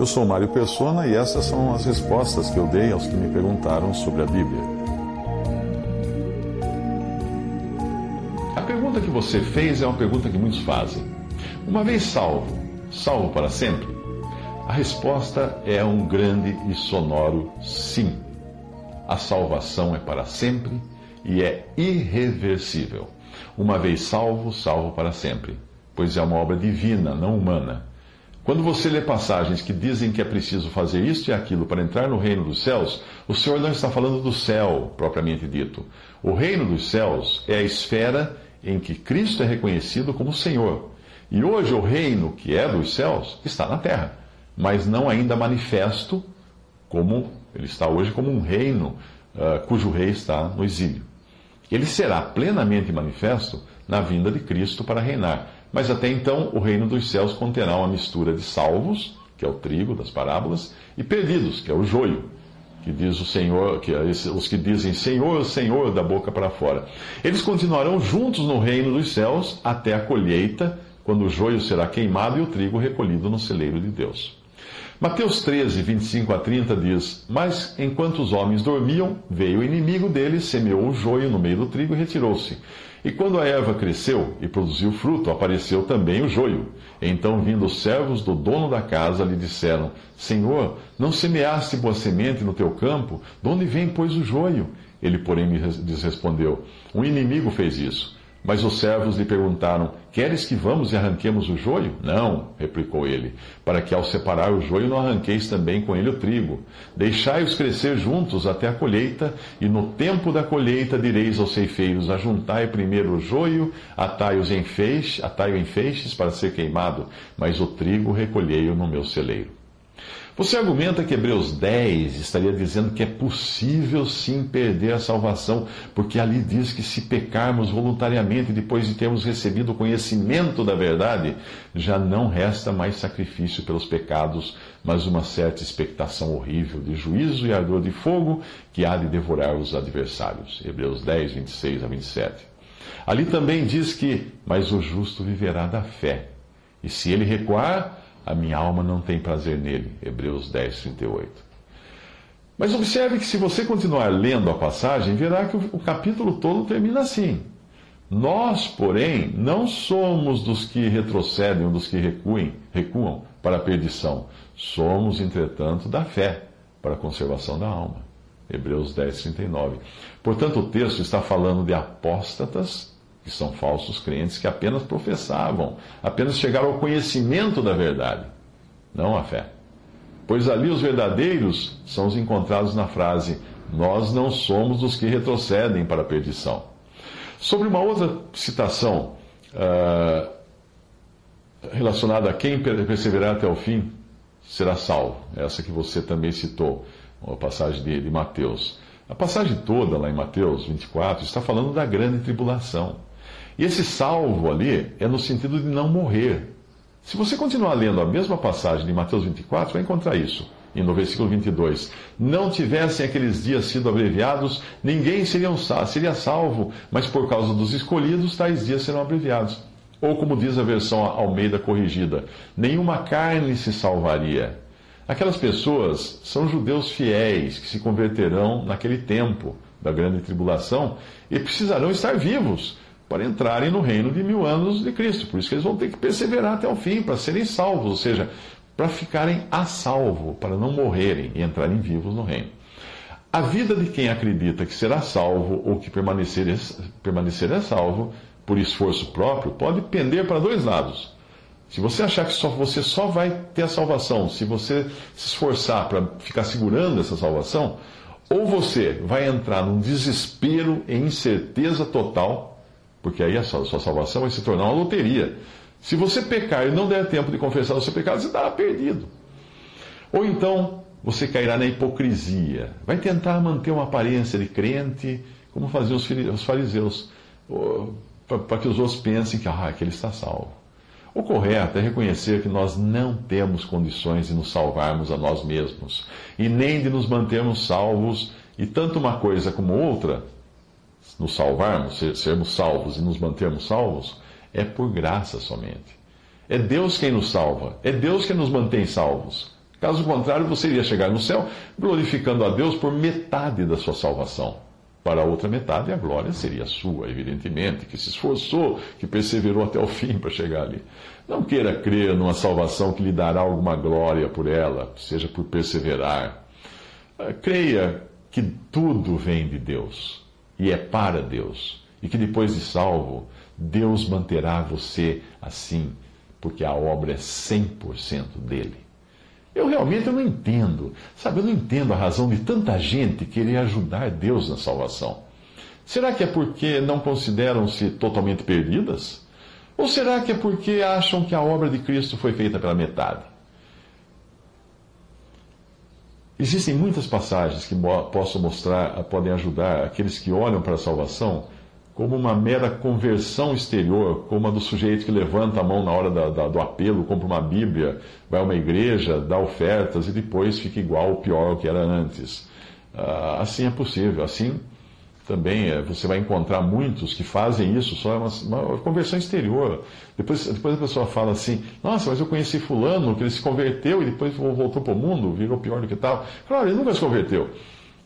Eu sou Mário Persona e essas são as respostas que eu dei aos que me perguntaram sobre a Bíblia. A pergunta que você fez é uma pergunta que muitos fazem. Uma vez salvo, salvo para sempre? A resposta é um grande e sonoro sim. A salvação é para sempre e é irreversível. Uma vez salvo, salvo para sempre, pois é uma obra divina, não humana. Quando você lê passagens que dizem que é preciso fazer isto e aquilo para entrar no reino dos céus, o Senhor não está falando do céu, propriamente dito. O reino dos céus é a esfera em que Cristo é reconhecido como Senhor. E hoje o reino que é dos céus está na terra, mas não ainda manifesto como ele está hoje como um reino uh, cujo rei está no exílio. Ele será plenamente manifesto na vinda de Cristo para reinar. Mas até então, o reino dos céus conterá uma mistura de salvos, que é o trigo das parábolas, e perdidos, que é o joio, que diz o Senhor, que é os que dizem Senhor, Senhor, da boca para fora. Eles continuarão juntos no reino dos céus até a colheita, quando o joio será queimado e o trigo recolhido no celeiro de Deus. Mateus 13, 25 a 30 diz: Mas enquanto os homens dormiam, veio o inimigo deles, semeou o joio no meio do trigo e retirou-se. E quando a erva cresceu e produziu fruto, apareceu também o joio. Então, vindo os servos do dono da casa, lhe disseram: Senhor, não semeaste boa semente no teu campo? De onde vem, pois, o joio? Ele, porém, lhes respondeu: Um inimigo fez isso. Mas os servos lhe perguntaram: Queres que vamos e arranquemos o joio? Não, replicou ele, para que ao separar o joio não arranqueis também com ele o trigo. Deixai-os crescer juntos até a colheita, e no tempo da colheita direis aos ceifeiros: Ajuntai primeiro o joio, atai-os em feixe, atai-o em feixes para ser queimado, mas o trigo recolhei-o no meu celeiro. Você argumenta que Hebreus 10 estaria dizendo que é possível sim perder a salvação, porque ali diz que se pecarmos voluntariamente depois de termos recebido o conhecimento da verdade, já não resta mais sacrifício pelos pecados, mas uma certa expectação horrível de juízo e ardor de fogo que há de devorar os adversários. Hebreus 10, 26 a 27. Ali também diz que, mas o justo viverá da fé, e se ele recuar, a minha alma não tem prazer nele. Hebreus 10, 38. Mas observe que se você continuar lendo a passagem, verá que o, capítulo todo termina assim. Nós, porém, não somos dos que retrocedem ou dos que recuem, recuam para a perdição. Somos, entretanto, da fé para a conservação da alma. Hebreus 10, 39. Portanto, o texto está falando de apóstatas que são falsos crentes que apenas professavam, apenas chegaram ao conhecimento da verdade, não à fé. Pois ali os verdadeiros são os encontrados na frase: Nós não somos dos que retrocedem para a perdição. Sobre uma outra citação uh, relacionada a quem perseverar até o fim será salvo, essa que você também citou, uma passagem de, de Mateus. A passagem toda lá em Mateus 24 está falando da grande tribulação. E esse salvo ali é no sentido de não morrer. Se você continuar lendo a mesma passagem de Mateus 24, vai encontrar isso. E no versículo 22, não tivessem aqueles dias sido abreviados, ninguém seria, seria salvo, mas por causa dos escolhidos, tais dias serão abreviados. Ou como diz a versão Almeida corrigida, nenhuma carne se salvaria. Aquelas pessoas são judeus fiéis que se converterão naquele tempo da grande tribulação e precisarão estar vivos para entrarem no reino de mil anos de Cristo. Por isso que eles vão ter que perseverar até o fim, para serem salvos, ou seja, para ficarem a salvo, para não morrerem e entrarem vivos no reino. A vida de quem acredita que será salvo ou que permanecer, permanecerá salvo por esforço próprio pode pender para dois lados. Se você achar que só, você só vai ter a salvação se você se esforçar para ficar segurando essa salvação, ou você vai entrar num desespero e incerteza total porque aí a sua, a sua salvação vai se tornar uma loteria. Se você pecar e não der tempo de confessar o seu pecado, você estará perdido. Ou então, você cairá na hipocrisia. Vai tentar manter uma aparência de crente, como faziam os fariseus, para que os outros pensem que, ah, que ele está salvo. O correto é reconhecer que nós não temos condições de nos salvarmos a nós mesmos, e nem de nos mantermos salvos, e tanto uma coisa como outra, nos salvarmos, sermos salvos e nos mantermos salvos, é por graça somente. É Deus quem nos salva, é Deus quem nos mantém salvos. Caso contrário, você iria chegar no céu glorificando a Deus por metade da sua salvação. Para a outra metade, a glória seria sua, evidentemente, que se esforçou, que perseverou até o fim para chegar ali. Não queira crer numa salvação que lhe dará alguma glória por ela, seja por perseverar. Ah, creia que tudo vem de Deus e é para Deus, e que depois de salvo, Deus manterá você assim, porque a obra é 100% dele. Eu realmente não entendo, sabe, eu não entendo a razão de tanta gente querer ajudar Deus na salvação. Será que é porque não consideram-se totalmente perdidas? Ou será que é porque acham que a obra de Cristo foi feita pela metade? Existem muitas passagens que possam mostrar, podem ajudar aqueles que olham para a salvação como uma mera conversão exterior, como a do sujeito que levanta a mão na hora da, da, do apelo, compra uma Bíblia, vai a uma igreja, dá ofertas e depois fica igual ou pior ao que era antes. Uh, assim é possível. Assim também é, você vai encontrar muitos que fazem isso, só é uma, uma, conversão exterior. Depois, depois a pessoa fala assim: Nossa, mas eu conheci Fulano, que ele se converteu e depois voltou para o mundo, virou pior do que tal. Claro, ele nunca se converteu.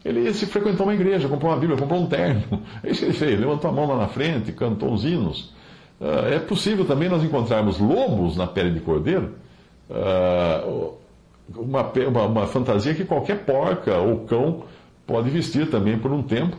Ele se frequentou uma igreja, comprou uma Bíblia, comprou um terno. É isso que ele fez. Levantou a mão lá na frente, cantou uns hinos. Uh, é possível também nós encontrarmos lobos na pele de cordeiro. Uh, uma, uma, uma, fantasia que qualquer porca ou cão pode vestir também por um tempo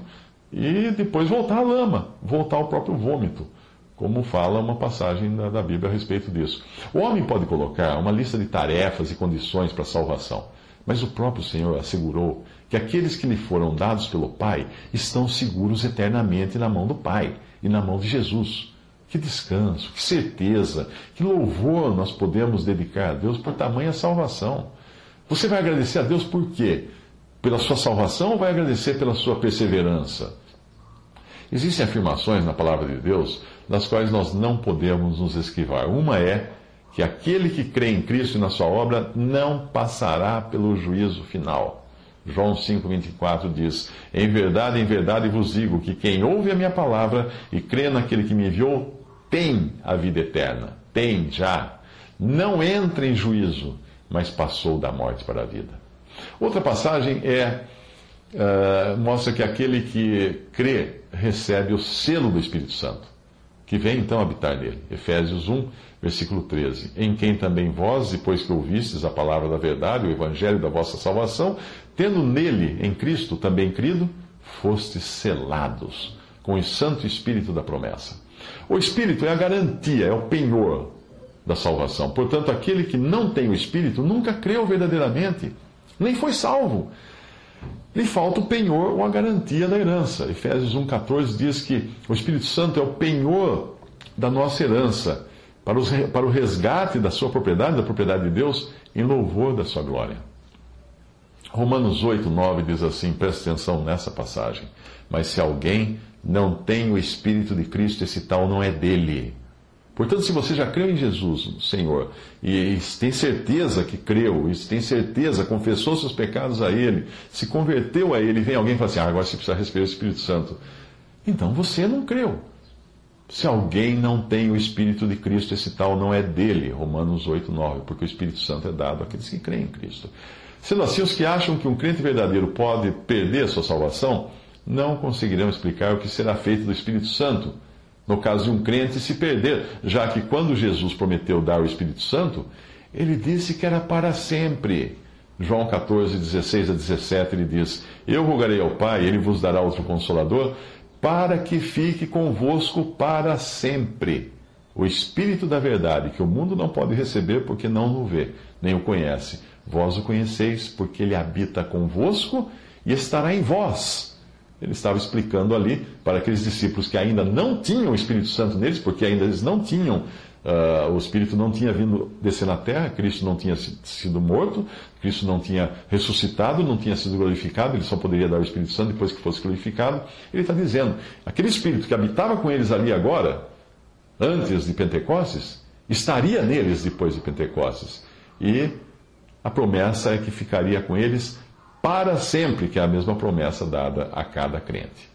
e depois voltar à lama, voltar ao próprio vômito, como fala uma passagem da, da Bíblia a respeito disso. O homem pode colocar uma lista de tarefas e condições para a salvação, mas o próprio Senhor assegurou que aqueles que lhe foram dados pelo Pai estão seguros eternamente na mão do Pai e na mão de Jesus. Que descanso, que certeza, que louvor nós podemos dedicar a Deus por tamanha salvação. Você vai agradecer a Deus por quê? Pela sua salvação ou vai agradecer pela sua perseverança? Existem afirmações na palavra de Deus das quais nós não podemos nos esquivar. Uma é que aquele que crê em Cristo e na sua obra não passará pelo juízo final. João 5,24 diz: Em verdade, em verdade vos digo que quem ouve a minha palavra e crê naquele que me enviou tem a vida eterna. Tem já. Não entra em juízo, mas passou da morte para a vida. Outra passagem é. Uh, mostra que aquele que crê recebe o selo do Espírito Santo, que vem então habitar nele. Efésios 1, versículo 13. Em quem também vós, depois que ouvistes a palavra da verdade, o evangelho da vossa salvação, tendo nele, em Cristo, também crido, fostes selados com o Santo Espírito da promessa. O Espírito é a garantia, é o penhor da salvação. Portanto, aquele que não tem o Espírito nunca creu verdadeiramente, nem foi salvo. Lhe falta o penhor ou a garantia da herança. Efésios 1,14 diz que o Espírito Santo é o penhor da nossa herança, para, os, para o resgate da sua propriedade, da propriedade de Deus, em louvor da sua glória. Romanos 8, 9 diz assim: presta atenção nessa passagem. Mas se alguém não tem o Espírito de Cristo, esse tal não é dele. Portanto, se você já creu em Jesus, Senhor, e tem certeza que creu, e tem certeza, confessou seus pecados a Ele, se converteu a Ele, vem alguém e fala assim: ah, agora você precisa receber o Espírito Santo. Então você não creu. Se alguém não tem o Espírito de Cristo, esse tal não é dele. Romanos 8, 9, porque o Espírito Santo é dado àqueles que creem em Cristo. Sendo assim, os que acham que um crente verdadeiro pode perder sua salvação, não conseguirão explicar o que será feito do Espírito Santo no caso de um crente se perder, já que quando Jesus prometeu dar o Espírito Santo, ele disse que era para sempre. João 14, 16 a 17, ele diz: Eu rogarei ao Pai, ele vos dará outro consolador, para que fique convosco para sempre. O Espírito da Verdade, que o mundo não pode receber porque não o vê, nem o conhece Vós o conheceis, porque ele habita convosco e estará em vós. Ele estava explicando ali para aqueles discípulos que ainda não tinham o Espírito Santo neles, porque ainda eles não tinham, uh, o Espírito não tinha vindo descer na terra, Cristo não tinha sido morto, Cristo não tinha ressuscitado, não tinha sido glorificado, ele só poderia dar o Espírito Santo depois que fosse glorificado. Ele está dizendo, aquele Espírito que habitava com eles ali agora, antes de Pentecostes, estaria neles depois de Pentecostes. E a promessa é que ficaria com eles para sempre, que é a mesma promessa dada a cada crente.